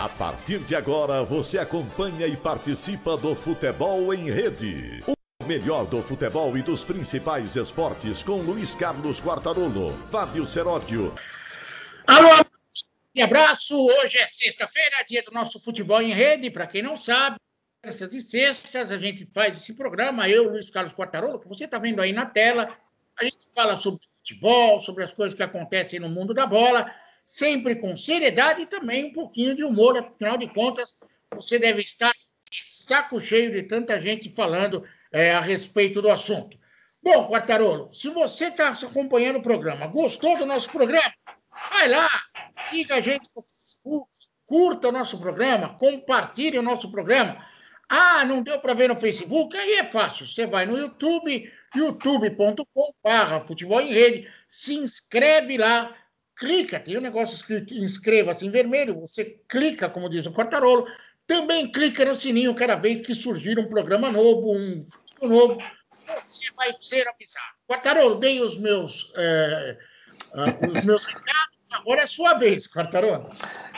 A partir de agora, você acompanha e participa do Futebol em Rede. O melhor do futebol e dos principais esportes com Luiz Carlos Quartarolo, Fábio Seródio. Alô, abraço. Hoje é sexta-feira, dia do nosso Futebol em Rede. Para quem não sabe, terças e sextas a gente faz esse programa, eu, Luiz Carlos Quartarolo, que você está vendo aí na tela. A gente fala sobre futebol, sobre as coisas que acontecem no mundo da bola sempre com seriedade e também um pouquinho de humor, afinal de contas, você deve estar saco cheio de tanta gente falando é, a respeito do assunto. Bom, Quartarolo, se você está acompanhando o programa, gostou do nosso programa, vai lá, siga a gente no Facebook, curta o nosso programa, compartilhe o nosso programa. Ah, não deu para ver no Facebook? Aí é fácil. Você vai no YouTube, youtube.com.br futebol em rede, se inscreve lá, clica, tem um negócio escrito inscreva-se em vermelho, você clica, como diz o Cortarolo, também clica no sininho cada vez que surgir um programa novo, um vídeo novo, você vai ser avisado. Quartarolo, dei os meus, é, os meus recados, agora é sua vez, Quartarolo.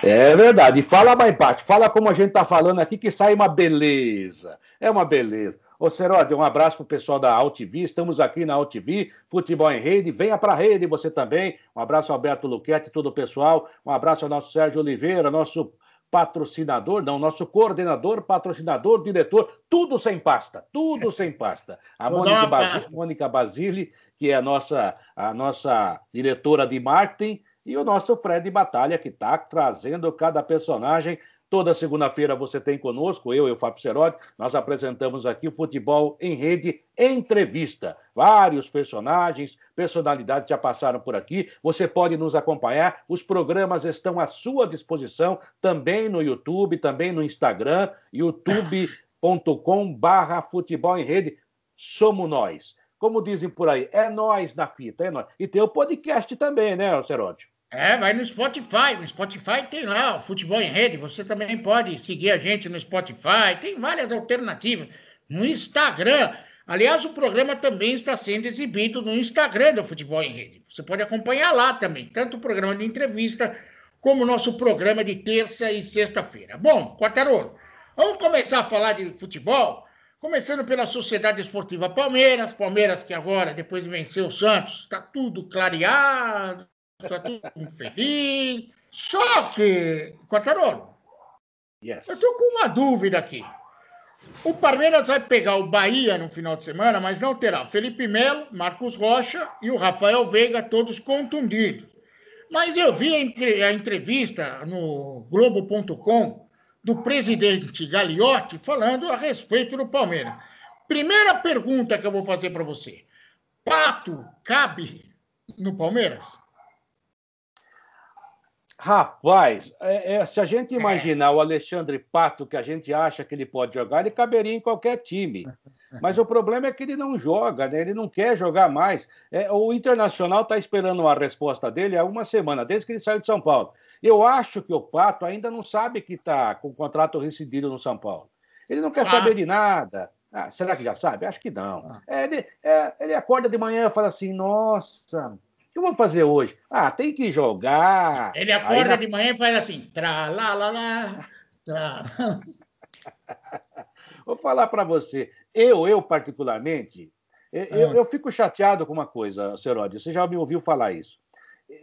É verdade, fala mais baixo, fala como a gente está falando aqui, que sai uma beleza, é uma beleza. Ô, Seródio, um abraço para o pessoal da AltV. Estamos aqui na AltV, Futebol em Rede. Venha para a rede, você também. Um abraço ao Alberto Luquete e todo o pessoal. Um abraço ao nosso Sérgio Oliveira, nosso patrocinador, não, nosso coordenador, patrocinador, diretor, tudo sem pasta, tudo sem pasta. A Mônica Basile, Mônica Basile, que é a nossa, a nossa diretora de marketing, e o nosso Fred Batalha, que está trazendo cada personagem Toda segunda-feira você tem conosco, eu e o Fábio Serotti, nós apresentamos aqui o Futebol em Rede Entrevista. Vários personagens, personalidades já passaram por aqui. Você pode nos acompanhar. Os programas estão à sua disposição também no YouTube, também no Instagram, youtube.com barra Futebol em Rede. Somos nós. Como dizem por aí, é nós na fita, é nós. E tem o podcast também, né, Seródio? É, vai no Spotify. No Spotify tem lá o Futebol em Rede. Você também pode seguir a gente no Spotify. Tem várias alternativas. No Instagram. Aliás, o programa também está sendo exibido no Instagram do Futebol em Rede. Você pode acompanhar lá também, tanto o programa de entrevista como o nosso programa de terça e sexta-feira. Bom, Quartarolo, vamos começar a falar de futebol, começando pela Sociedade Esportiva Palmeiras. Palmeiras que agora, depois de vencer o Santos, está tudo clareado, tá tudo feliz. Só que, Quartarolo, yes. eu tô com uma dúvida aqui. O Palmeiras vai pegar o Bahia no final de semana, mas não terá Felipe Melo, Marcos Rocha e o Rafael Veiga, todos contundidos. Mas eu vi a entrevista no Globo.com do presidente Gagliotti falando a respeito do Palmeiras. Primeira pergunta que eu vou fazer para você: Pato cabe no Palmeiras? Rapaz, é, é, se a gente imaginar o Alexandre Pato, que a gente acha que ele pode jogar, ele caberia em qualquer time. Mas o problema é que ele não joga, né? ele não quer jogar mais. É, o Internacional está esperando uma resposta dele há uma semana, desde que ele saiu de São Paulo. Eu acho que o Pato ainda não sabe que está com o contrato rescindido no São Paulo. Ele não quer ah. saber de nada. Ah, será que já sabe? Acho que não. Ah. É, ele, é, ele acorda de manhã e fala assim: nossa que eu vou fazer hoje? Ah, tem que jogar. Ele acorda na... de manhã e faz assim, tra lá lá lá. Tra... vou falar para você. Eu, eu particularmente, eu, ah. eu, fico chateado com uma coisa, Seródio. Você já me ouviu falar isso.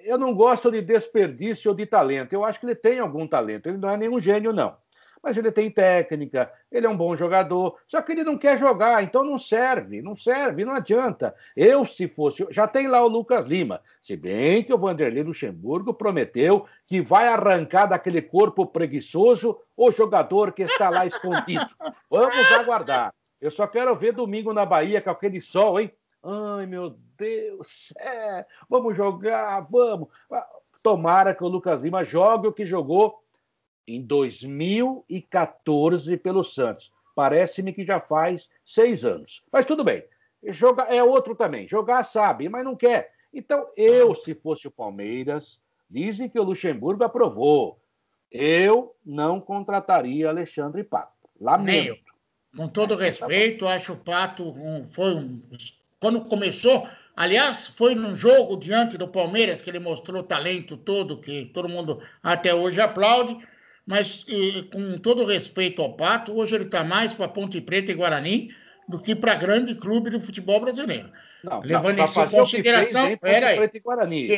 Eu não gosto de desperdício de talento. Eu acho que ele tem algum talento. Ele não é nenhum gênio, não mas ele tem técnica, ele é um bom jogador, só que ele não quer jogar, então não serve, não serve, não adianta. Eu, se fosse. Já tem lá o Lucas Lima, se bem que o Vanderlei Luxemburgo prometeu que vai arrancar daquele corpo preguiçoso o jogador que está lá escondido. Vamos aguardar. Eu só quero ver domingo na Bahia com aquele sol, hein? Ai, meu Deus, é, vamos jogar, vamos. Tomara que o Lucas Lima jogue o que jogou em 2014 pelo Santos. Parece-me que já faz seis anos. Mas tudo bem. Jogar é outro também. Jogar sabe, mas não quer. Então, eu, se fosse o Palmeiras, dizem que o Luxemburgo aprovou. Eu não contrataria Alexandre Pato. Lamento. Com todo respeito, acho o Pato um, foi um, quando começou, aliás, foi num jogo diante do Palmeiras que ele mostrou o talento todo que todo mundo até hoje aplaude mas com todo respeito ao Pato, hoje ele está mais para Ponte Preta e Guarani do que para grande clube do futebol brasileiro. Não, Levando isso em consideração, peraí, Ponte Preta e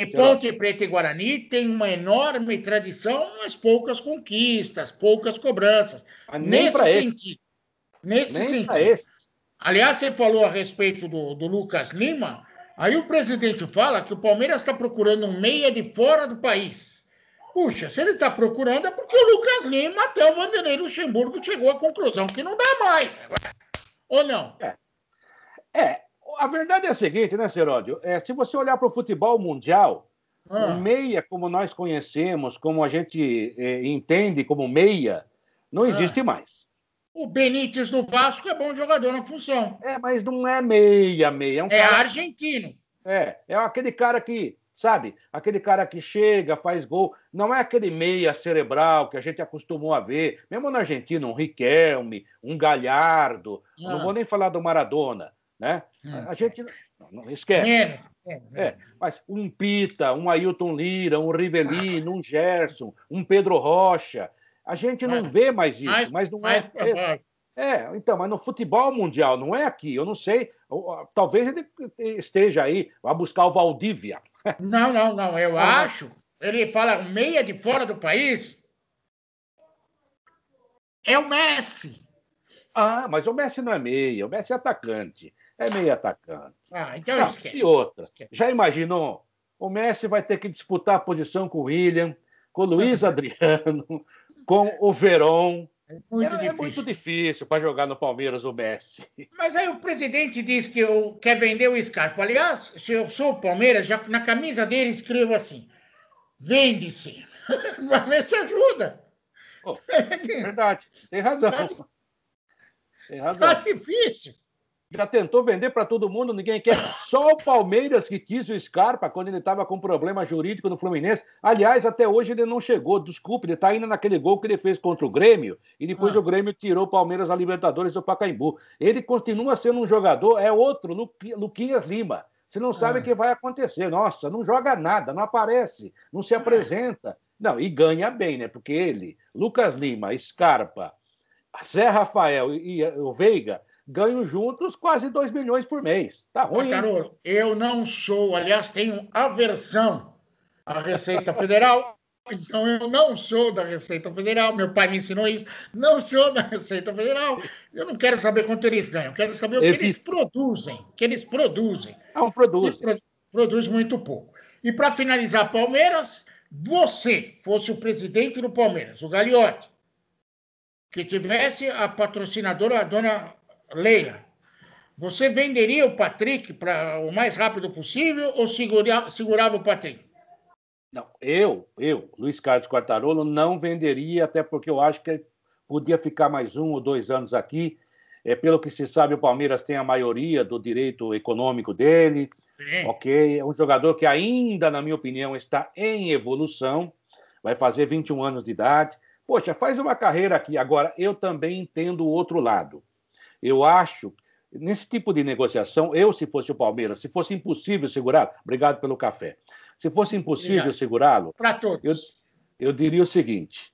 Ponte Preta e Guarani tem uma enorme tradição, mas poucas conquistas, poucas cobranças. Nesse sentido. Nesse nem sentido. Aliás, você falou a respeito do, do Lucas Lima, aí o presidente fala que o Palmeiras está procurando um meia de fora do país. Puxa, se ele está procurando é porque o Lucas Lima, até o Vanderlei Luxemburgo, chegou à conclusão que não dá mais. Ou não? É. é. A verdade é a seguinte, né, Seródio? É, se você olhar para o futebol mundial, ah. o meia, como nós conhecemos, como a gente é, entende como meia, não ah. existe ah. mais. O Benítez do Vasco é bom jogador na função. É, mas não é meia, meia. É, um é cara... argentino. É, é aquele cara que, sabe, aquele cara que chega, faz gol. Não é aquele meia cerebral que a gente acostumou a ver. Mesmo na Argentina, um Riquelme, um Galhardo. Ah. Não vou nem falar do Maradona, né? Hum. A gente não, não esquece. Menos. É, mas um Pita, um Ailton Lira, um Rivelino, um Gerson, um Pedro Rocha. A gente não vê mais isso, mais, mas não mais é. É, então, mas no futebol mundial, não é aqui, eu não sei. Talvez ele esteja aí, vai buscar o Valdívia. Não, não, não, eu ah, acho. Ele fala meia de fora do país. É o Messi. Ah, mas o Messi não é meia, o Messi é atacante. É meio atacante. Ah, então não, esquece. E outra, esquece. já imaginou? O Messi vai ter que disputar a posição com o William, com o Luiz Adriano, com o Verón. Muito, é, é muito difícil para jogar no Palmeiras o Messi. Mas aí o presidente diz que eu, quer vender o Scarpa. Aliás, se eu sou o Palmeiras, já na camisa dele escrevo assim: vende-se. Vai ver se ajuda. Oh, verdade, tem razão. Tá tem razão. Tá difícil já tentou vender para todo mundo, ninguém quer. Só o Palmeiras que quis o Scarpa quando ele estava com problema jurídico no Fluminense. Aliás, até hoje ele não chegou, desculpe, ele está ainda naquele gol que ele fez contra o Grêmio e depois ah. o Grêmio tirou o Palmeiras a Libertadores do Pacaembu. Ele continua sendo um jogador, é outro, Luquinhas Lima. Você não sabe ah. o que vai acontecer. Nossa, não joga nada, não aparece, não se apresenta. Não, e ganha bem, né? Porque ele, Lucas Lima, Scarpa, Zé Rafael e o Veiga ganham juntos quase 2 milhões por mês. Tá ruim. Carol, eu não sou, aliás, tenho aversão à Receita Federal. Então, eu não sou da Receita Federal, meu pai me ensinou isso. Não sou da Receita Federal. Eu não quero saber quanto eles ganham, eu quero saber o que eles produzem. Que eles produzem. Não produz. Pro, produz muito pouco. E para finalizar, Palmeiras, você fosse o presidente do Palmeiras, o Gagliotti, que tivesse a patrocinadora, a dona Leila, você venderia o Patrick para o mais rápido possível ou segura, segurava o Patrick? Não, eu, eu, Luiz Carlos Quartarolo, não venderia, até porque eu acho que ele podia ficar mais um ou dois anos aqui. É, pelo que se sabe, o Palmeiras tem a maioria do direito econômico dele. Sim. Ok, é um jogador que ainda, na minha opinião, está em evolução, vai fazer 21 anos de idade. Poxa, faz uma carreira aqui. Agora, eu também entendo o outro lado. Eu acho, nesse tipo de negociação, eu, se fosse o Palmeiras, se fosse impossível segurar, obrigado pelo café, se fosse impossível segurá-lo, para todos. Eu, eu diria o seguinte: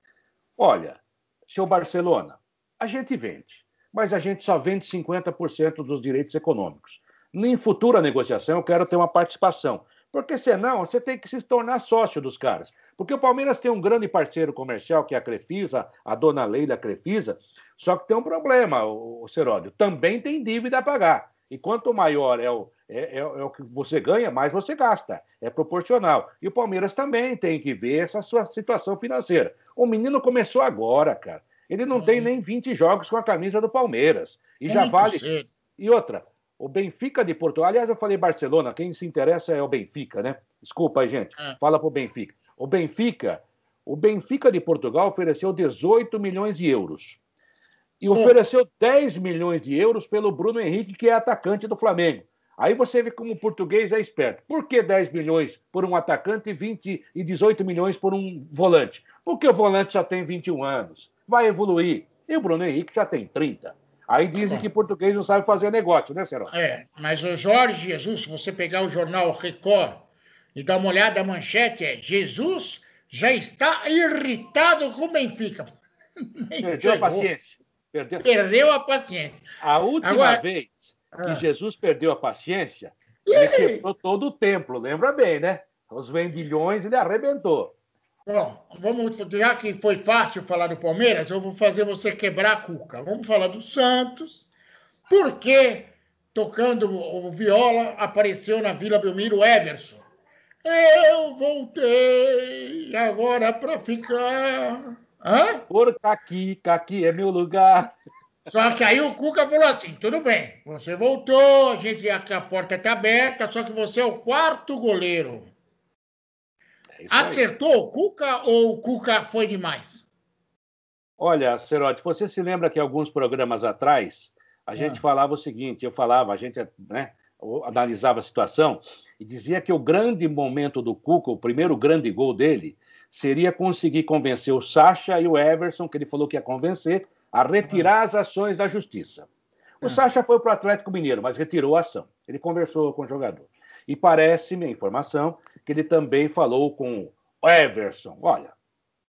olha, seu Barcelona, a gente vende, mas a gente só vende 50% dos direitos econômicos. Em futura negociação, eu quero ter uma participação. Porque senão você tem que se tornar sócio dos caras. Porque o Palmeiras tem um grande parceiro comercial, que é a Crefisa, a dona Leila Crefisa, só que tem um problema, o Seródio, também tem dívida a pagar. E quanto maior é o, é, é, é, o que você ganha, mais você gasta. É proporcional. E o Palmeiras também tem que ver essa sua situação financeira. O menino começou agora, cara. Ele não tem nem 20 jogos com a camisa do Palmeiras. E já vale. E outra, o Benfica de Portugal. Aliás, eu falei Barcelona, quem se interessa é o Benfica, né? Desculpa aí, gente. É. Fala pro Benfica. O Benfica, o Benfica de Portugal ofereceu 18 milhões de euros. E ofereceu 10 milhões de euros pelo Bruno Henrique, que é atacante do Flamengo. Aí você vê como o português é esperto. Por que 10 milhões por um atacante e 20 e 18 milhões por um volante? Porque o volante já tem 21 anos. Vai evoluir. E o Bruno Henrique já tem 30. Aí dizem que português não sabe fazer negócio, né, Serão? É, mas o Jorge Jesus, se você pegar o jornal Record e dar uma olhada, a manchete é Jesus já está irritado com o Benfica. Perdeu a paciência. Perdeu. perdeu a paciência. A última Agora... vez que ah. Jesus perdeu a paciência, ele quebrou todo o templo, lembra bem, né? Os vendilhões ele arrebentou. Bom, vamos, já que foi fácil falar do Palmeiras, eu vou fazer você quebrar a cuca. Vamos falar do Santos. Por que, tocando o viola, apareceu na Vila Belmiro Everson? Eu voltei agora para ficar. Hã? Por aqui, aqui é meu lugar. Só que aí o Cuca falou assim: tudo bem, você voltou, a gente a porta está aberta, só que você é o quarto goleiro. É Acertou o Cuca ou o Cuca foi demais? Olha, Cerote, você se lembra que alguns programas atrás a gente ah. falava o seguinte: eu falava, a gente né, analisava a situação e dizia que o grande momento do Cuca, o primeiro grande gol dele, seria conseguir convencer o Sacha e o Everson, que ele falou que ia convencer, a retirar as ações da justiça. O ah. Sacha foi para o Atlético Mineiro, mas retirou a ação. Ele conversou com o jogador. E parece-me a informação que ele também falou com o Everson. Olha,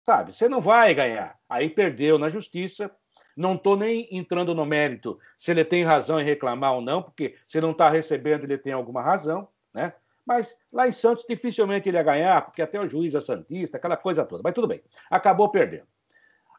sabe, você não vai ganhar. Aí perdeu na justiça. Não estou nem entrando no mérito se ele tem razão em reclamar ou não, porque se não está recebendo, ele tem alguma razão, né? Mas lá em Santos dificilmente ele ia ganhar, porque até o juiz é Santista, aquela coisa toda. Mas tudo bem, acabou perdendo.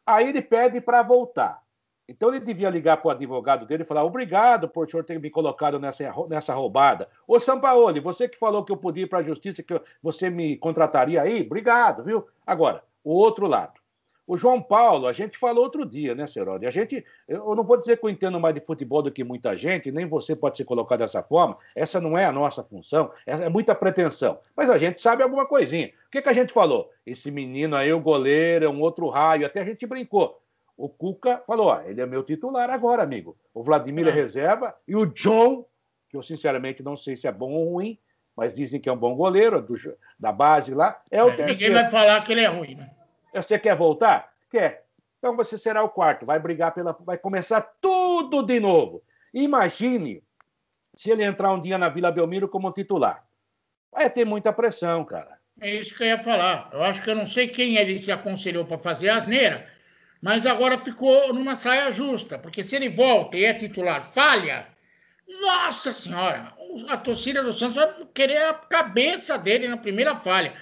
Aí ele pede para voltar. Então ele devia ligar para o advogado dele e falar: obrigado por o senhor ter me colocado nessa, nessa roubada. Ô Sampaoli, você que falou que eu podia ir para a justiça, que você me contrataria aí, obrigado, viu? Agora, o outro lado. O João Paulo, a gente falou outro dia, né, Serode? A gente, eu não vou dizer que eu entendo mais de futebol do que muita gente, nem você pode se colocar dessa forma. Essa não é a nossa função, é muita pretensão. Mas a gente sabe alguma coisinha. O que, que a gente falou? Esse menino aí, o goleiro, é um outro raio. Até a gente brincou. O Cuca falou: ó, ele é meu titular agora, amigo. O Vladimir é, é reserva e o John, que eu sinceramente não sei se é bom ou ruim, mas dizem que é um bom goleiro do, da base lá, é o é, terceiro. Ninguém vai falar que ele é ruim, né? Você quer voltar? Quer. Então você será o quarto, vai brigar pela. vai começar tudo de novo. Imagine se ele entrar um dia na Vila Belmiro como titular. Vai ter muita pressão, cara. É isso que eu ia falar. Eu acho que eu não sei quem ele se aconselhou para fazer asneira, mas agora ficou numa saia justa, porque se ele volta e é titular, falha, nossa senhora, a torcida do Santos vai querer a cabeça dele na primeira falha.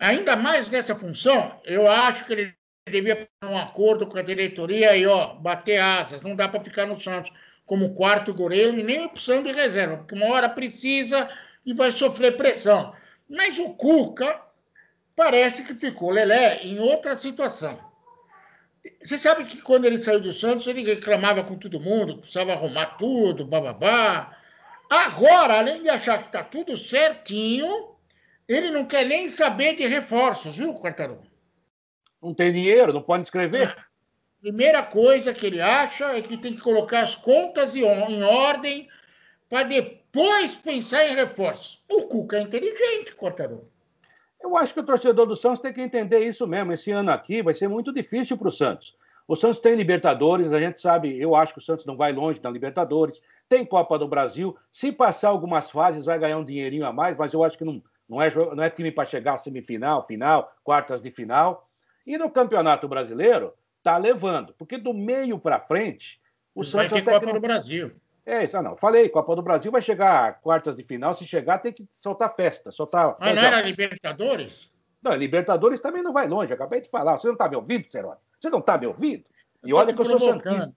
Ainda mais nessa função, eu acho que ele devia fazer um acordo com a diretoria e ó, bater asas. Não dá para ficar no Santos como quarto goleiro e nem opção de reserva, porque uma hora precisa e vai sofrer pressão. Mas o Cuca parece que ficou Lelé em outra situação. Você sabe que quando ele saiu do Santos, ele reclamava com todo mundo, precisava arrumar tudo, bababá. Agora, além de achar que está tudo certinho, ele não quer nem saber de reforços, viu, Quartarão? Não tem dinheiro, não pode escrever. Primeira coisa que ele acha é que tem que colocar as contas em ordem para depois pensar em reforços. O Cuca é inteligente, Quartarão. Eu acho que o torcedor do Santos tem que entender isso mesmo. Esse ano aqui vai ser muito difícil para o Santos. O Santos tem Libertadores, a gente sabe, eu acho que o Santos não vai longe na Libertadores, tem Copa do Brasil. Se passar algumas fases, vai ganhar um dinheirinho a mais, mas eu acho que não, não, é, não é time para chegar à semifinal, final, quartas de final. E no Campeonato Brasileiro, tá levando, porque do meio para frente, o vai Santos. Vai ter Copa não... do Brasil. É, isso não. Falei, Copa do Brasil vai chegar quartas de final. Se chegar, tem que soltar festa. Soltar. Mas não era Libertadores? Não, Libertadores também não vai longe. Acabei de falar. Você não está me ouvindo, Cerone? Você não está me ouvindo? E olha que eu sou santista.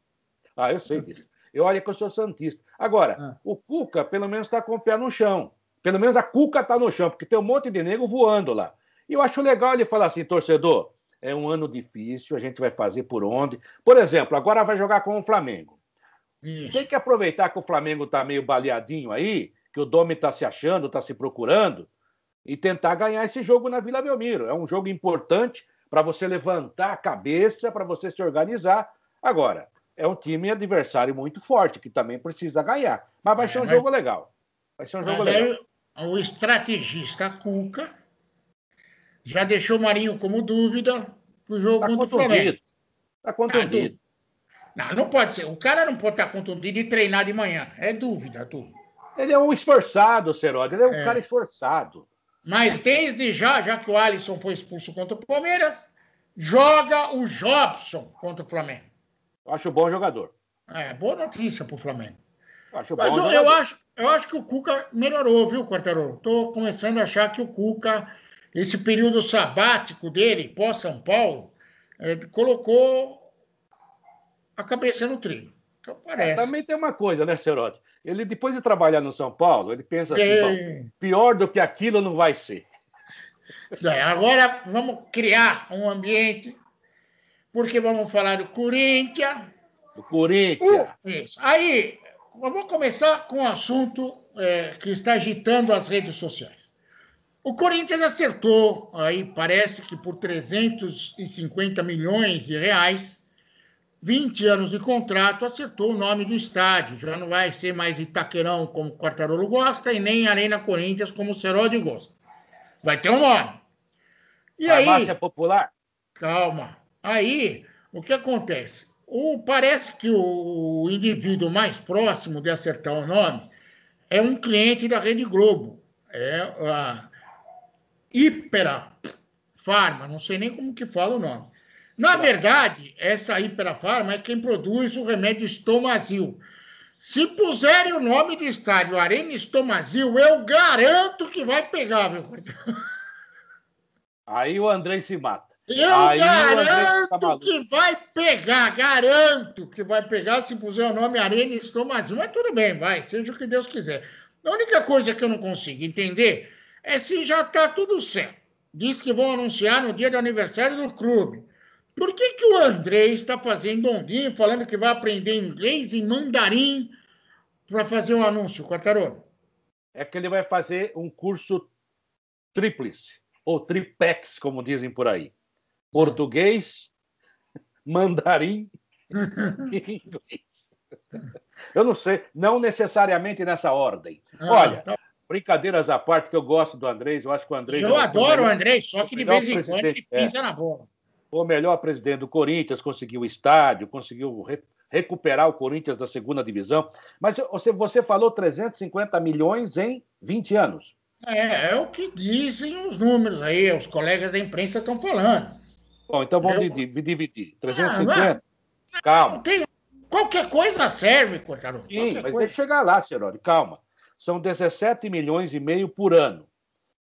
Ah, eu sei disso. E olha que eu sou santista. Agora, ah. o Cuca, pelo menos, está com o pé no chão. Pelo menos a Cuca está no chão, porque tem um monte de nego voando lá. E eu acho legal ele falar assim, torcedor, é um ano difícil, a gente vai fazer por onde. Por exemplo, agora vai jogar com o Flamengo. Isso. Tem que aproveitar que o Flamengo está meio baleadinho aí, que o Domi está se achando, está se procurando, e tentar ganhar esse jogo na Vila Belmiro. É um jogo importante para você levantar a cabeça, para você se organizar. Agora, é um time adversário muito forte, que também precisa ganhar. Mas vai é, ser um mas... jogo legal. Vai ser um jogo mas legal. Aí, o estrategista Cuca já deixou o Marinho como dúvida para o jogo tá contra o Flamengo. Está contundido. Não, não pode ser. O cara não pode estar contundido e treinar de manhã. É dúvida, tu. Ele é um esforçado, Seródio. Ele é um é. cara esforçado. Mas desde já, já que o Alisson foi expulso contra o Palmeiras, joga o Jobson contra o Flamengo. Acho bom jogador. É, boa notícia para o Flamengo. Acho Mas eu, eu acho, eu acho que o Cuca melhorou, viu, Quartarolo? Estou começando a achar que o Cuca, esse período sabático dele, pós-São Paulo, é, colocou a cabeça no trilho. Então, parece. Também tem uma coisa, né, Cerote? Ele, depois de trabalhar no São Paulo, ele pensa assim, É. "Bom, pior do que aquilo não vai ser. É, agora vamos criar um ambiente, porque vamos falar do Corinthians. O Corinthians. Isso. Aí, eu vou começar com um assunto é, que está agitando as redes sociais. O Corinthians acertou, aí parece que por 350 milhões de reais, 20 anos de contrato, acertou o nome do estádio. Já não vai ser mais Itaquerão, como o Quartarolo gosta, e nem Arena Corinthians, como o Seródio gosta. Vai ter um nome. E aí, Farmácia Popular. Calma. Aí, o que acontece? O, parece que o indivíduo mais próximo de acertar o nome é um cliente da Rede Globo. É a Hipera Farma, não sei nem como que fala o nome. Na verdade, essa Hipera Farma é quem produz o remédio Estomazil. Se puserem o nome do estádio Arena Estomazil, eu garanto que vai pegar, viu? Aí o Andrei se mata. Eu Aí tá garanto maluco. que vai pegar, garanto que vai pegar se puser o nome Arena Estomazinho. Mas tudo bem, vai, seja o que Deus quiser. A única coisa que eu não consigo entender é se já está tudo certo. Diz que vão anunciar no dia do aniversário do clube. Por que, que o André está fazendo ondinho, falando que vai aprender inglês e mandarim para fazer um anúncio, Quartarolo? É que ele vai fazer um curso tríplice, ou tripex, como dizem por aí. Português, mandarim e inglês. Eu não sei, não necessariamente nessa ordem. Olha, tá brincadeiras à parte, que eu gosto do Andrés, eu acho que o Andrés... Eu é adoro o melhor- André, só que de vez em quando ele presidente, é. pisa na bola. o melhor presidente do Corinthians, conseguiu o estádio, conseguiu re- recuperar o Corinthians da segunda divisão. Mas você, você falou 350 milhões em 20 anos. É, é o que dizem os números aí, os colegas da imprensa estão falando. Bom, então vamos Eu- dividir. dividir. Ah, 350? Não Calma. tem, qualquer coisa serve, Cortaro. Sim, Qualquer mas coisa. deixa eu chegar lá, Ceroli. Calma. São 17 milhões e meio por ano.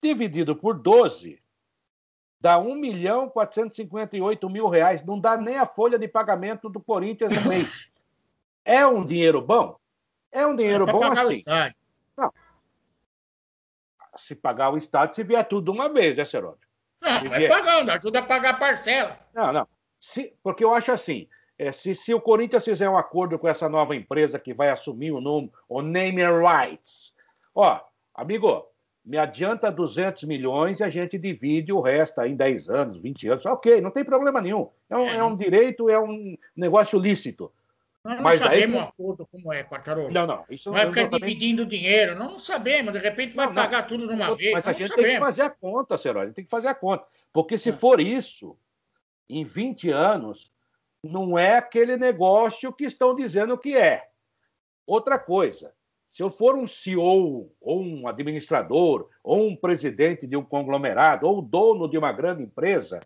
Dividido por 12, dá 1 milhão 458 mil reais. Não dá nem a folha de pagamento do Corinthians no mês. É um dinheiro bom? É um dinheiro pra bom assim. Se pagar o Estado, se vier tudo de uma vez, né, Ceroli? Não, vai vier- pagando, ajuda a pagar a parcela. Não, não. Se- porque eu acho assim: é, se, se o Corinthians fizer um acordo com essa nova empresa que vai assumir o nome, o name rights, ó, amigo, me adianta 200 milhões e a gente divide o resto aí em 10 anos, 20 anos. Ok, não tem problema nenhum. É um, É, é um direito, é um negócio lícito. Nós não Mas aí- sabemos o acordo como é, Quartarolo. Não, não. Isso Vai ficar também- dividindo dinheiro. Não, não sabemos, de repente vai Não, não. pagar tudo de uma vez. Mas a gente tem que sabemos. fazer a conta, Serol. A gente tem que fazer a conta. Porque se É. for isso, em 20 anos, não é aquele negócio que estão dizendo que é. Outra coisa, se eu for um CEO, ou um administrador, ou um presidente de um conglomerado, ou dono de uma grande empresa,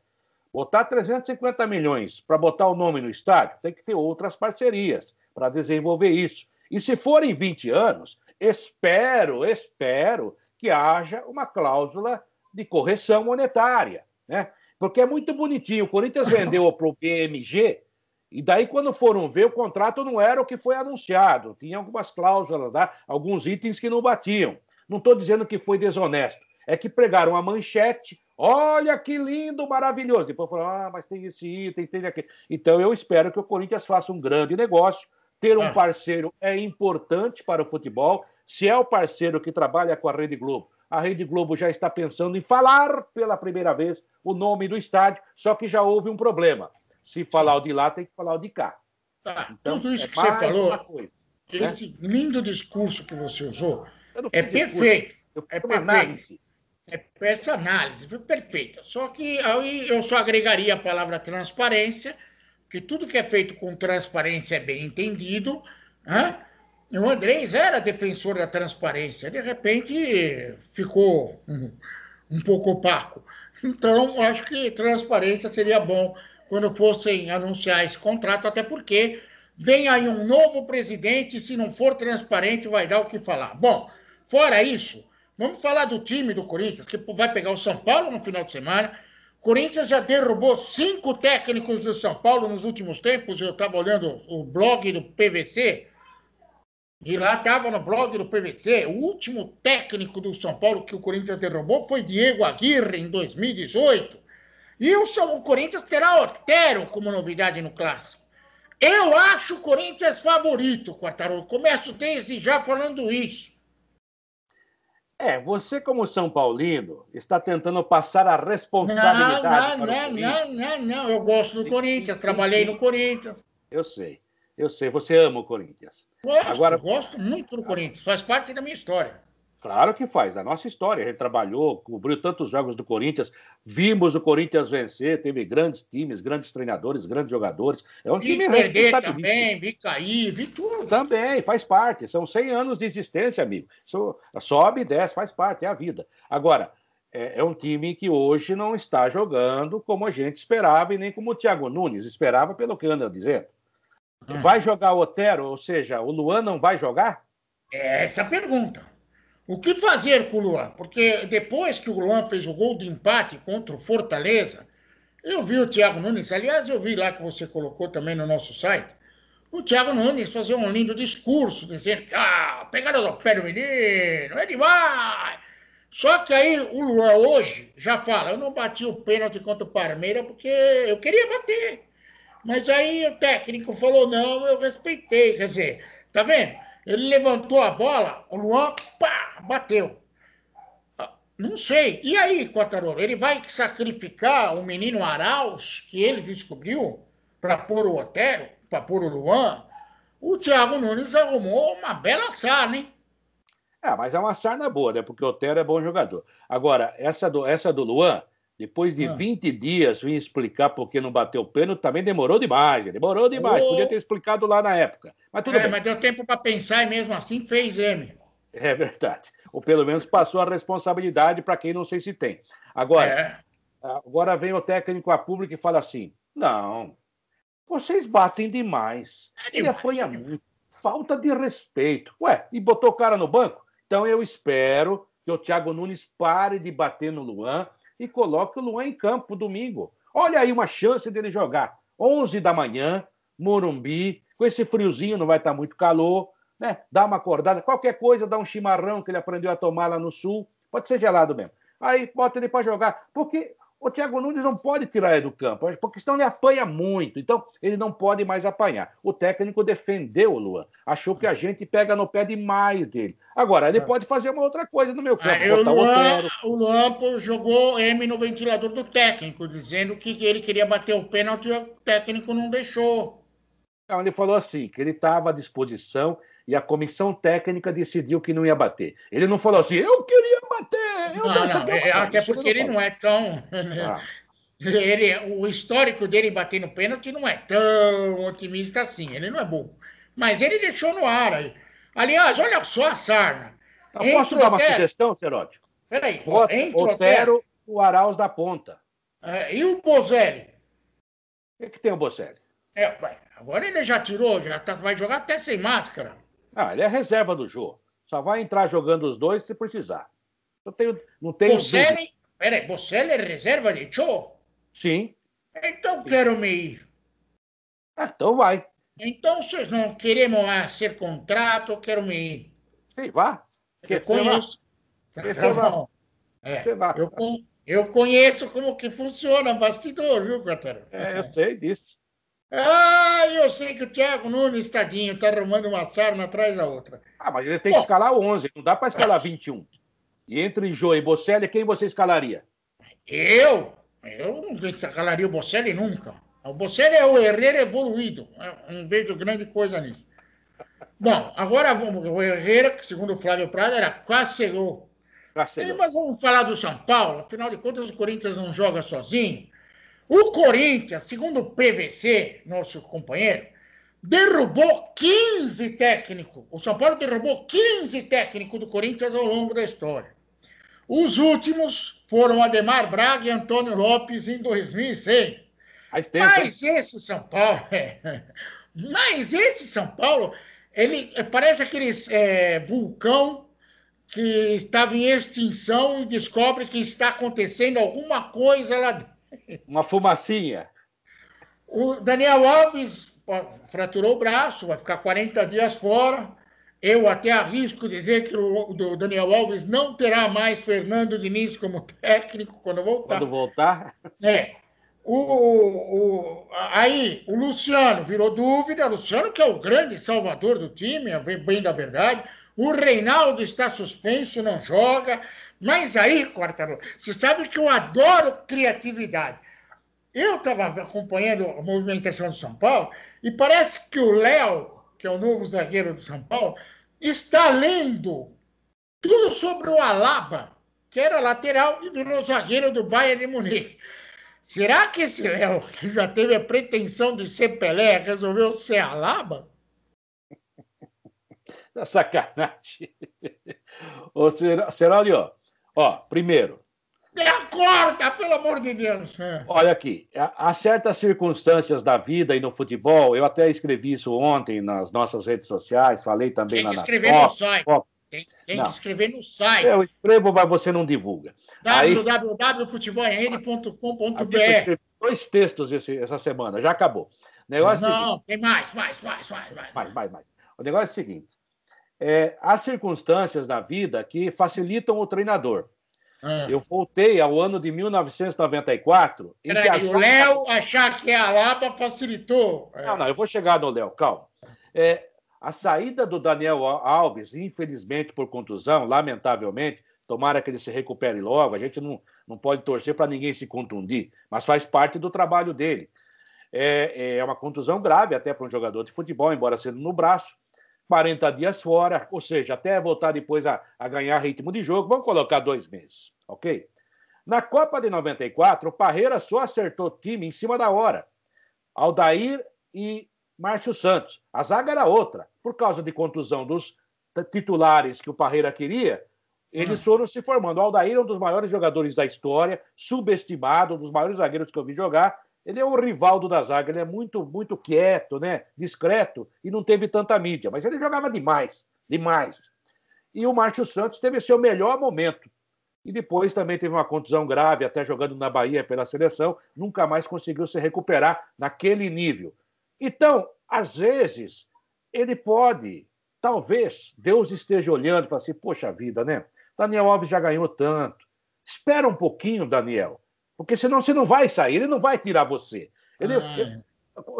botar 350 milhões para botar o nome no estádio, tem que ter outras parcerias para desenvolver isso. E se for em 20 anos, espero, espero que haja uma cláusula de correção monetária, né? Porque é muito bonitinho. O Corinthians vendeu para o BMG e daí, quando foram ver, o contrato não era o que foi anunciado. Tinha algumas cláusulas lá, alguns itens que não batiam. Não estou dizendo que foi desonesto. É que pregaram a manchete. Olha que lindo, maravilhoso. Depois falaram, ah, mas tem esse item, tem aquele. Então, eu espero que o Corinthians faça um grande negócio. Ter um Ah. parceiro é importante para o futebol. Se é o parceiro que trabalha com a Rede Globo, a Rede Globo já está pensando em falar pela primeira vez o nome do estádio, só que já houve um problema. Se falar o de lá, tem que falar o de cá. Tá, Então, tudo isso é que você falou, coisa. né? esse lindo discurso que você usou, é discurso, perfeito. É perfeito. análise. É essa análise, perfeita. Só que aí eu só agregaria a palavra transparência, que tudo que é feito com transparência é bem entendido. Né? O Andrés era defensor da transparência. De repente ficou um, um pouco opaco. Então, acho que transparência seria bom quando fossem anunciar esse contrato, até porque vem aí um novo presidente, se não for transparente, vai dar o que falar. Bom, fora isso, vamos falar do time do Corinthians, que vai pegar o São Paulo no final de semana. Corinthians já derrubou cinco técnicos do São Paulo nos últimos tempos. Eu estava olhando o blog do PVC. E lá estava no blog do PVC. O último técnico do São Paulo que o Corinthians derrubou foi Diego Aguirre, em 2018. E o, São, o Corinthians terá Otero como novidade no clássico. Eu acho o Corinthians favorito, Quartarolo. Começo desde já falando isso. É, você, como São Paulino, está tentando passar a responsabilidade. Não, não, não, não, não, Eu gosto do Corinthians, trabalhei no Corinthians. Eu sei, eu sei. Você ama o Corinthians. Gosto, Agora... gosto muito do Corinthians. Faz parte da minha história. Claro que faz, da nossa história. A gente trabalhou, cobriu tantos jogos do Corinthians, vimos o Corinthians vencer, teve grandes times, grandes treinadores, grandes jogadores. É um time perder também, vi cair, vi tudo. Também, faz parte. São 100 anos de existência, amigo. Sobe e desce, faz parte, é a vida. Agora, é, é um time que hoje não está jogando como a gente esperava e nem como o Thiago Nunes esperava, pelo que anda dizendo. Hum. Vai jogar o Otero, ou seja, o Luan não vai jogar? É essa a pergunta. O que fazer com o Luan? Porque depois que o Luan fez o gol de empate contra o Fortaleza, eu vi o Thiago Nunes, aliás, eu vi lá que você colocou também no nosso site, o Thiago Nunes fazer um lindo discurso, dizendo que ah, pegaram no pé do menino, é demais. Só que aí o Luan hoje já fala, eu não bati o pênalti contra o Parmeira porque eu queria bater. Mas aí o técnico falou, não, eu respeitei. Quer dizer, tá vendo? Ele levantou a bola, o Luan, pá, bateu. Ah, não sei. E aí, Quatarolo? Ele vai sacrificar o menino Arauz, que ele descobriu, para pôr o Otero, para pôr o Luan? O Thiago Nunes arrumou uma bela sarna, hein? É, mas é uma sarna boa, né? Porque o Otero é bom jogador. Agora, essa do, essa do Luan, depois de ah. 20 dias, vim explicar por que não bateu o pênalti, também demorou demais. Demorou demais. Oh. Podia ter explicado lá na época. Mas tudo é, bem. mas deu tempo para pensar e mesmo assim fez M. É verdade. Ou pelo menos passou a responsabilidade para quem não sei se tem. Agora, é. agora vem o técnico a público e fala assim: não, vocês batem demais. É Ele apanha muito. Falta de respeito. Ué, e botou o cara no banco? Então eu espero que o Thiago Nunes pare de bater no Luan e coloque o Luan em campo domingo. Olha aí uma chance dele jogar. 11 da manhã, Morumbi, com esse friozinho, não vai estar muito calor, né? Dá uma acordada, qualquer coisa, dá um chimarrão que ele aprendeu a tomar lá no sul, pode ser gelado mesmo. Aí bota ele para jogar, porque o Thiago Nunes não pode tirar ele do campo, porque senão ele apanha muito. Então, ele não pode mais apanhar. O técnico defendeu o Luan. Achou que a gente pega no pé demais dele. Agora, ele é. pode fazer uma outra coisa no meu campo. Ah, o, Luan, o Luan jogou M no ventilador do técnico, dizendo que ele queria bater o pênalti e o técnico não deixou. Não, ele falou assim, que ele estava à disposição e a comissão técnica decidiu que não ia bater. Ele não falou assim, eu queria. Eu não, não, é, até porque ele não é tão. Ah. Ele, o histórico dele bater no pênalti não é tão otimista assim. Ele não é bobo. Mas ele deixou no ar aí. Aliás, olha só a sarna. Eu posso dar uma Otero... sugestão, Seródio? Peraí. Otero, Otero, o Arauz da ponta. É, e o Bozelli? O que, que tem o Bozelli? É, agora ele já tirou, já tá, vai jogar até sem máscara. Ah, ele é reserva do jogo. Só vai entrar jogando os dois se precisar. Eu tenho, não tenho Bocelli, peraí, Bocelli é reserva de show? Sim. Então quero me ir. Ah, então vai. Então vocês não queremos ser contrato, quero me ir. Sim, vá. Eu conheço. Você. É, você vá. Eu, eu conheço como que funciona bastidor, viu, Quartaro? É, eu sei disso. Ah, eu sei que o Thiago Nunes, tadinho, tá arrumando uma sarna atrás da outra. Ah, mas ele tem que escalar 11, não dá para escalar 21. E entre Jô e Bocelli, quem você escalaria? Eu? Eu não escalaria o Bocelli nunca. O Bocelli é o herreiro evoluído. Eu não vejo grande coisa nisso. Bom, agora vamos. O Herrera, que segundo o Flávio Prado, era quase chegou. Mas vamos falar do São Paulo. Afinal de contas, o Corinthians não joga sozinho. O Corinthians, segundo o PVC, nosso companheiro, derrubou 15 técnicos. O São Paulo derrubou 15 técnicos do Corinthians ao longo da história. Os últimos foram Ademar Braga e Antônio Lopes em 2006. Tempo, Mas hein? esse São Paulo, é, mas esse São Paulo, ele parece aquele é, vulcão que estava em extinção e descobre que está acontecendo alguma coisa lá dentro. Uma fumacinha. O Daniel Alves fraturou o braço, vai ficar 40 dias fora. Eu até arrisco dizer que o Daniel Alves não terá mais Fernando Diniz como técnico quando voltar. Quando voltar? É. O, o, aí, o Luciano virou dúvida. O Luciano, que é o grande salvador do time, bem da verdade. O Reinaldo está suspenso, não joga. Mas aí, Quartarolo, você sabe que eu adoro criatividade. Eu estava acompanhando a movimentação do São Paulo e parece que o Léo, que é o novo zagueiro do São Paulo, está lendo tudo sobre o Alaba, que era lateral e virou zagueiro do Bayern de Munique. Será que esse Léo, que já teve a pretensão de ser Pelé, resolveu ser Alaba? Tá sacanagem. Ô, Serolio, Ó, primeiro. Me acorda, pelo amor de Deus. É. Olha aqui, há certas circunstâncias da vida e no futebol, eu até escrevi isso ontem nas nossas redes sociais, falei também tem que escrever na... no site. Tem, tem que escrever no site. Eu escrevo, mas você não divulga. www.futebolemrede.com.br Dois textos esse, essa semana, já acabou. Negócio é não, seguinte, tem mais, mais, mais, mais, mais. Mais, mais, mais. O negócio é o seguinte: é, há circunstâncias na vida que facilitam o treinador. Ah. Eu voltei ao ano de 1994. Peraí, achava... o Léo achar que é a Lapa facilitou. É. Não, não, eu vou chegar no Léo, calma. É, a saída do Daniel Alves, infelizmente por contusão, lamentavelmente, tomara que ele se recupere logo, a gente não, não pode torcer para ninguém se contundir, mas faz parte do trabalho dele. É, é uma contusão grave até para um jogador de futebol, embora sendo no braço. 40 dias fora, ou seja, até voltar depois a, a ganhar ritmo de jogo, vamos colocar dois meses, ok? Na Copa de 94, o Parreira só acertou time em cima da hora. Aldair e Márcio Santos. A zaga era outra. Por causa de contusão dos titulares que o Parreira queria, eles hum. foram se formando. O Aldair é um dos maiores jogadores da história, subestimado, um dos maiores zagueiros que eu vi jogar, ele é o Rivaldo da zaga, ele é muito, muito quieto, né? discreto e não teve tanta mídia, mas ele jogava demais, demais. E o Márcio Santos teve seu melhor momento. E depois também teve uma contusão grave, até jogando na Bahia pela seleção, nunca mais conseguiu se recuperar naquele nível. Então, às vezes, ele pode, talvez, Deus esteja olhando e fala assim: poxa vida, né? Daniel Alves já ganhou tanto. Espera um pouquinho, Daniel. Porque senão você não vai sair, ele não vai tirar você. Ele, ah.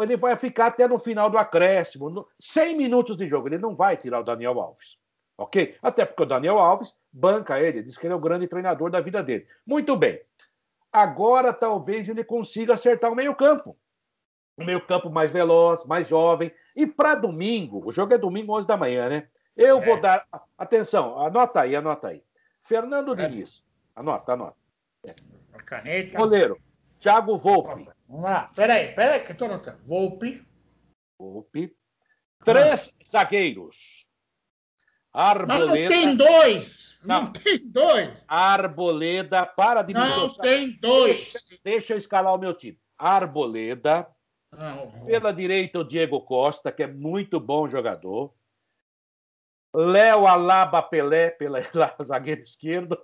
ele vai ficar até no final do acréscimo, no, 100 minutos de jogo. Ele não vai tirar o Daniel Alves. Ok? Até porque o Daniel Alves banca ele, diz que ele é o grande treinador da vida dele. Muito bem. Agora talvez ele consiga acertar o meio-campo. O meio-campo mais veloz, mais jovem. E para domingo, o jogo é domingo, 11 da manhã, né? Eu é. vou dar. Atenção, anota aí, anota aí. Fernando é. Diniz. Anota, anota. É. Caneta. Goleiro, Thiago Volpe. Vamos lá, peraí, peraí, que eu tô anotando. Volpe. Volpe. Três ah. zagueiros. Arboleda. Não, não tem dois. Não. não, tem dois. Arboleda, para de Não tem dois. Deixa, deixa, eu escalar o meu time. Arboleda. Não. Pela direita, o Diego Costa, que é muito bom jogador. Léo Alaba Pelé, pela zagueira esquerda.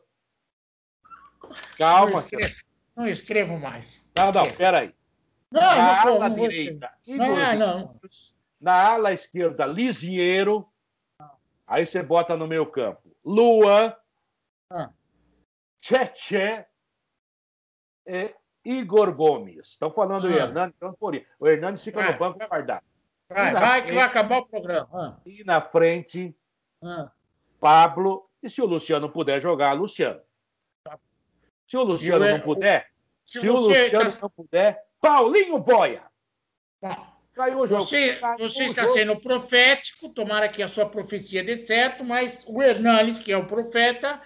Calma. Não escrevo, não escrevo mais. Não, não, peraí. Não, na não, ala não direita, ah, não. Na ala esquerda, Lisieiro. Aí você bota no meio campo. Luan. Ah. Tchê e Igor Gomes. Estão falando ah. Hernandes, então por. O Hernandes fica no banco guardado. Vai, vai frente, que vai acabar o programa. Ah. E na frente, ah. Pablo. E se o Luciano puder jogar, Luciano. Se o Luciano não puder, se, se o Luciano tá... não puder, Paulinho Boia. Caiu o jogo. Você, você está jogo. sendo profético, tomara que a sua profecia dê certo, mas o Hernanes, que é o profeta,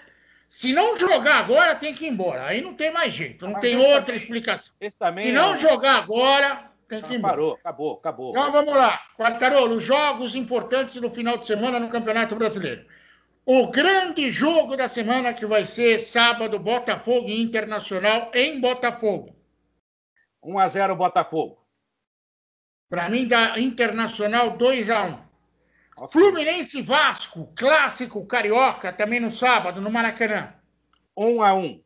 se não jogar agora, tem que ir embora. Aí não tem mais jeito, não mas tem outra também, explicação. se não é... jogar agora, tem que ir embora. Parou, acabou, acabou. Então vamos lá. Quartarolo, jogos importantes no final de semana no Campeonato Brasileiro. O grande jogo da semana que vai ser sábado, Botafogo e Internacional em Botafogo. 1 a 0 Botafogo. Para mim, da Internacional 2 a 1 okay. Fluminense Vasco, clássico carioca, também no sábado, no Maracanã. 1 a 1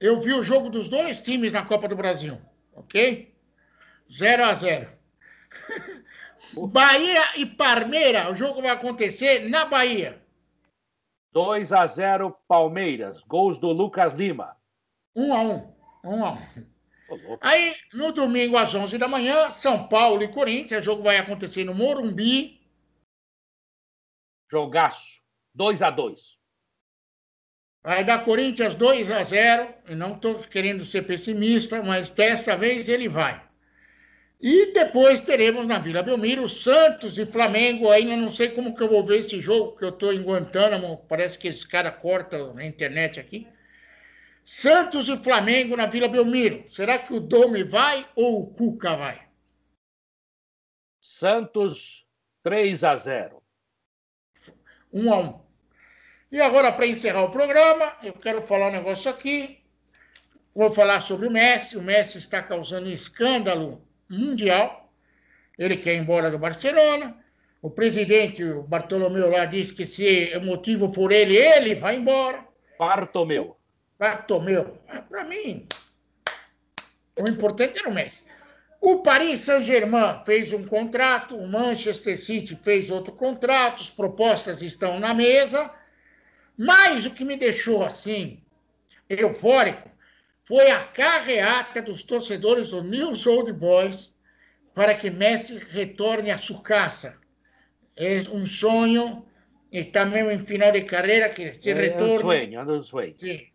Eu vi o jogo dos dois times na Copa do Brasil, ok? 0 a 0 Bahia e Parmeira, o jogo vai acontecer na Bahia. 2 a 0 Palmeiras, gols do Lucas Lima. 1 a 1. 1 a 1. Aí, no domingo às 11 da manhã, São Paulo e Corinthians, o jogo vai acontecer no Morumbi. Jogaço. 2 a 2. Vai dar Corinthians 2 a 0. E não estou querendo ser pessimista, mas dessa vez ele vai. E depois teremos na Vila Belmiro Santos e Flamengo. Ainda não sei como que eu vou ver esse jogo, porque eu estou em Guantánamo. Parece que esse cara corta na internet aqui. Santos e Flamengo na Vila Belmiro. Será que o Dome vai ou o Cuca vai? Santos 3 a 0. 1 a 1. E agora, para encerrar o programa, eu quero falar um negócio aqui. Vou falar sobre o Messi. O Messi está causando escândalo mundial. Ele quer ir embora do Barcelona. O presidente, o Bartolomeu lá, disse que se é motivo por ele, ele vai embora. Bartomeu. Bartomeu. Para mim, o importante era o Messi. O Paris Saint-Germain fez um contrato, o Manchester City fez outro contrato, as propostas estão na mesa. Mas o que me deixou assim, eufórico, foi a carreata dos torcedores do News Old Boys para que Messi retorne a sua casa. É um sonho, está mesmo em final de carreira que se é, retorne. É um sonho, é um sonho. Sim.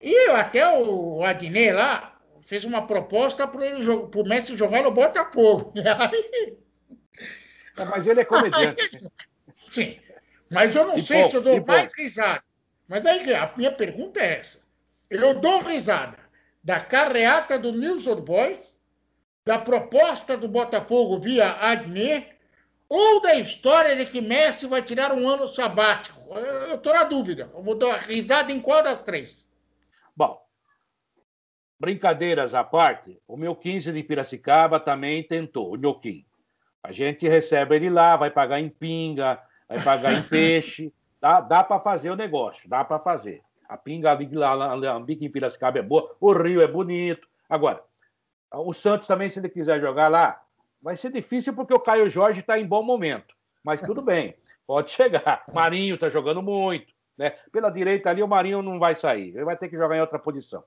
E até o Adnet lá fez uma proposta para o Messi jogar no Botafogo. Não, mas ele é comediante. Sim, mas eu não e sei pouco, se eu dou mais risada. Mas aí a minha pergunta é essa. Eu dou risada da carreata do News Old Boys, da proposta do Botafogo via Adnet, ou da história de que Messi vai tirar um ano sabático? Eu estou na dúvida. Eu vou dar risada em qual das três? Bom, brincadeiras à parte, o meu 15 de Piracicaba também tentou, o Nhoquim. A gente recebe ele lá, vai pagar em pinga, vai pagar em peixe. Dá, dá para fazer o negócio, dá para fazer. A pinga ali, lá, Lambique em Piracicaba é boa, o Rio é bonito. Agora, o Santos também, se ele quiser jogar lá, vai ser difícil porque o Caio Jorge está em bom momento. Mas tudo bem, pode chegar. Marinho está jogando muito. Né? Pela direita ali, o Marinho não vai sair. Ele vai ter que jogar em outra posição.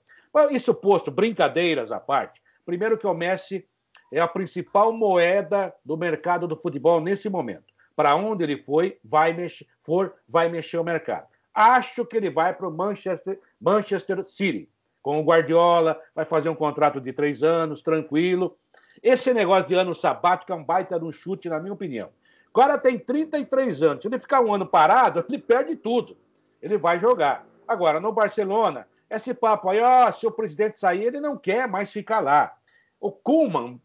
Isso posto, brincadeiras à parte. Primeiro que o Messi é a principal moeda do mercado do futebol nesse momento. Para onde ele foi, vai mexer, for, vai mexer o mercado. Acho que ele vai para o Manchester, Manchester City, com o Guardiola, vai fazer um contrato de três anos, tranquilo. Esse negócio de ano sabático é um baita de um chute, na minha opinião. O cara tem 33 anos. Se ele ficar um ano parado, ele perde tudo. Ele vai jogar. Agora, no Barcelona, esse papo aí, ó, se o presidente sair, ele não quer mais ficar lá. O Kuhlman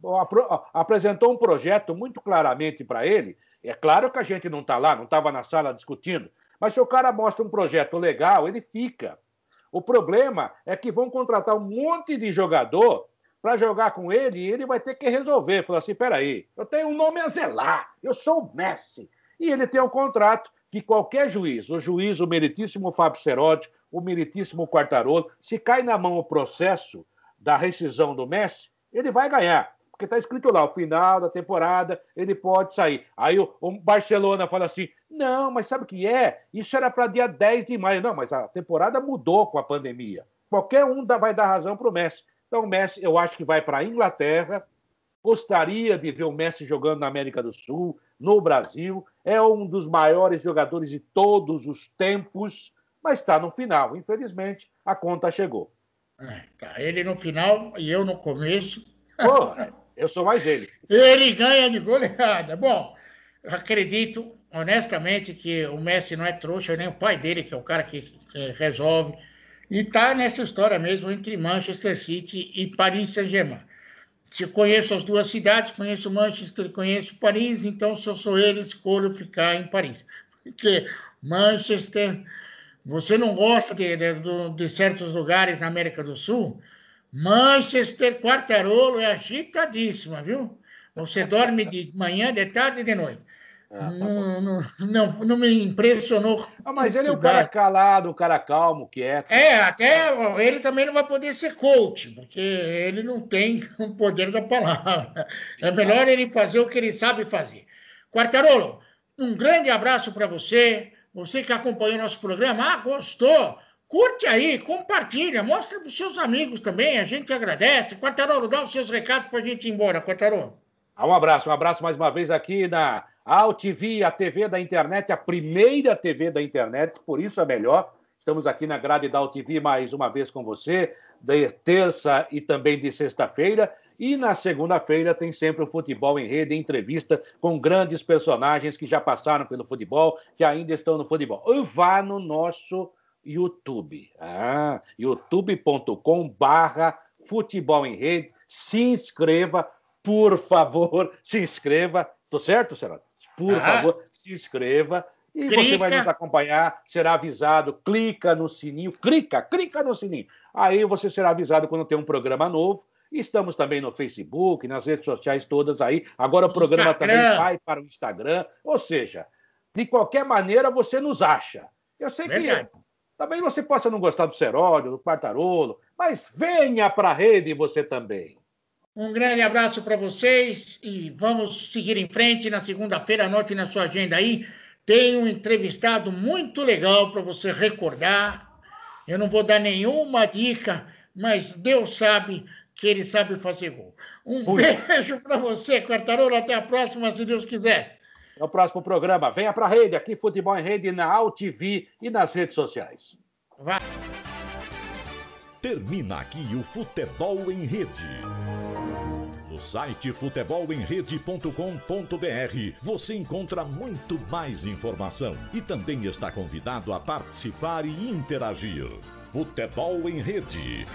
apresentou um projeto muito claramente para ele. É claro que a gente não está lá, não estava na sala discutindo, mas se o cara mostra um projeto legal, ele fica. O problema é que vão contratar um monte de jogador para jogar com ele e ele vai ter que resolver. Falar assim: peraí, eu tenho um nome a zelar, eu sou o Messi. E ele tem um contrato que qualquer juiz, o juiz, o meritíssimo Fábio Serotti, o meritíssimo Quartarolo, se cai na mão o processo da rescisão do Messi, ele vai ganhar. Porque está escrito lá, o final da temporada, ele pode sair. Aí o, o Barcelona fala assim: não, mas sabe o que é? Isso era para dia 10 de maio. Não, mas a temporada mudou com a pandemia. Qualquer um dá, vai dar razão para o Messi. Então, o Messi, eu acho que vai para a Inglaterra. Gostaria de ver o Messi jogando na América do Sul, no Brasil. É um dos maiores jogadores de todos os tempos, mas está no final. Infelizmente, a conta chegou. É, tá ele no final e eu no começo. Porra. Eu sou mais ele. Ele ganha de goleada. Bom, acredito honestamente que o Messi não é trouxa, nem o pai dele, que é o cara que, resolve. E está nessa história mesmo entre Manchester City e Paris Saint-Germain. Se conheço as duas cidades, conheço Manchester, conheço Paris, então se eu sou ele, escolho ficar em Paris. Porque Manchester. Você não gosta de, de, de certos lugares na América do Sul? Manchester, Quartarolo é agitadíssima, viu? Você dorme de manhã, de tarde e de noite. Ah, tá não, não, não, não, me impressionou. Ah, mas ele é um cara calado, um cara calmo, quieto. É, até ele também não vai poder ser coach, porque ele não tem o poder da palavra. É melhor ele fazer o que ele sabe fazer. Quartarolo, um grande abraço para você. Você que acompanhou nosso programa, ah, gostou? Curte aí, compartilha, mostra para os seus amigos também, a gente agradece. Quartarolo, dá os seus recados para a gente ir embora, Quartarolo. Ah, um abraço, um abraço mais uma vez aqui na AltV, a TV da internet, a primeira TV da internet, por isso é melhor. Estamos aqui na grade da AltV mais uma vez com você, de terça e também de sexta-feira. E na segunda-feira tem sempre o Futebol em Rede, entrevista com grandes personagens que já passaram pelo futebol, que ainda estão no futebol. E vá no nosso YouTube. Ah, youtube.com barra futebol em rede. Se inscreva, por favor, se inscreva. Tô certo, Será? Por ah. favor, se inscreva. E clica. você vai nos acompanhar, será avisado, clica no sininho, clica, clica no sininho. Aí você será avisado quando tem um programa novo. Estamos também no Facebook, nas redes sociais todas aí. Agora o programa Instagram. também vai para o Instagram. Ou seja, de qualquer maneira você nos acha. Eu sei Verdade. que também você possa não gostar do Seródio, do Quartarolo, mas venha para a rede você também. Um grande abraço para vocês e vamos seguir em frente. Na segunda-feira, anote na sua agenda aí. Tem um entrevistado muito legal para você recordar. Eu não vou dar nenhuma dica, mas Deus sabe que ele sabe fazer gol. Um Ui. beijo para você, Quartarolo. Até a próxima, se Deus quiser. É o próximo programa. Venha para a rede, aqui Futebol em Rede, na AltV e nas redes sociais. Vai. Termina aqui o Futebol em Rede. No site futebolemrede.com.br você encontra muito mais informação e também está convidado a participar e interagir. Futebol em Rede.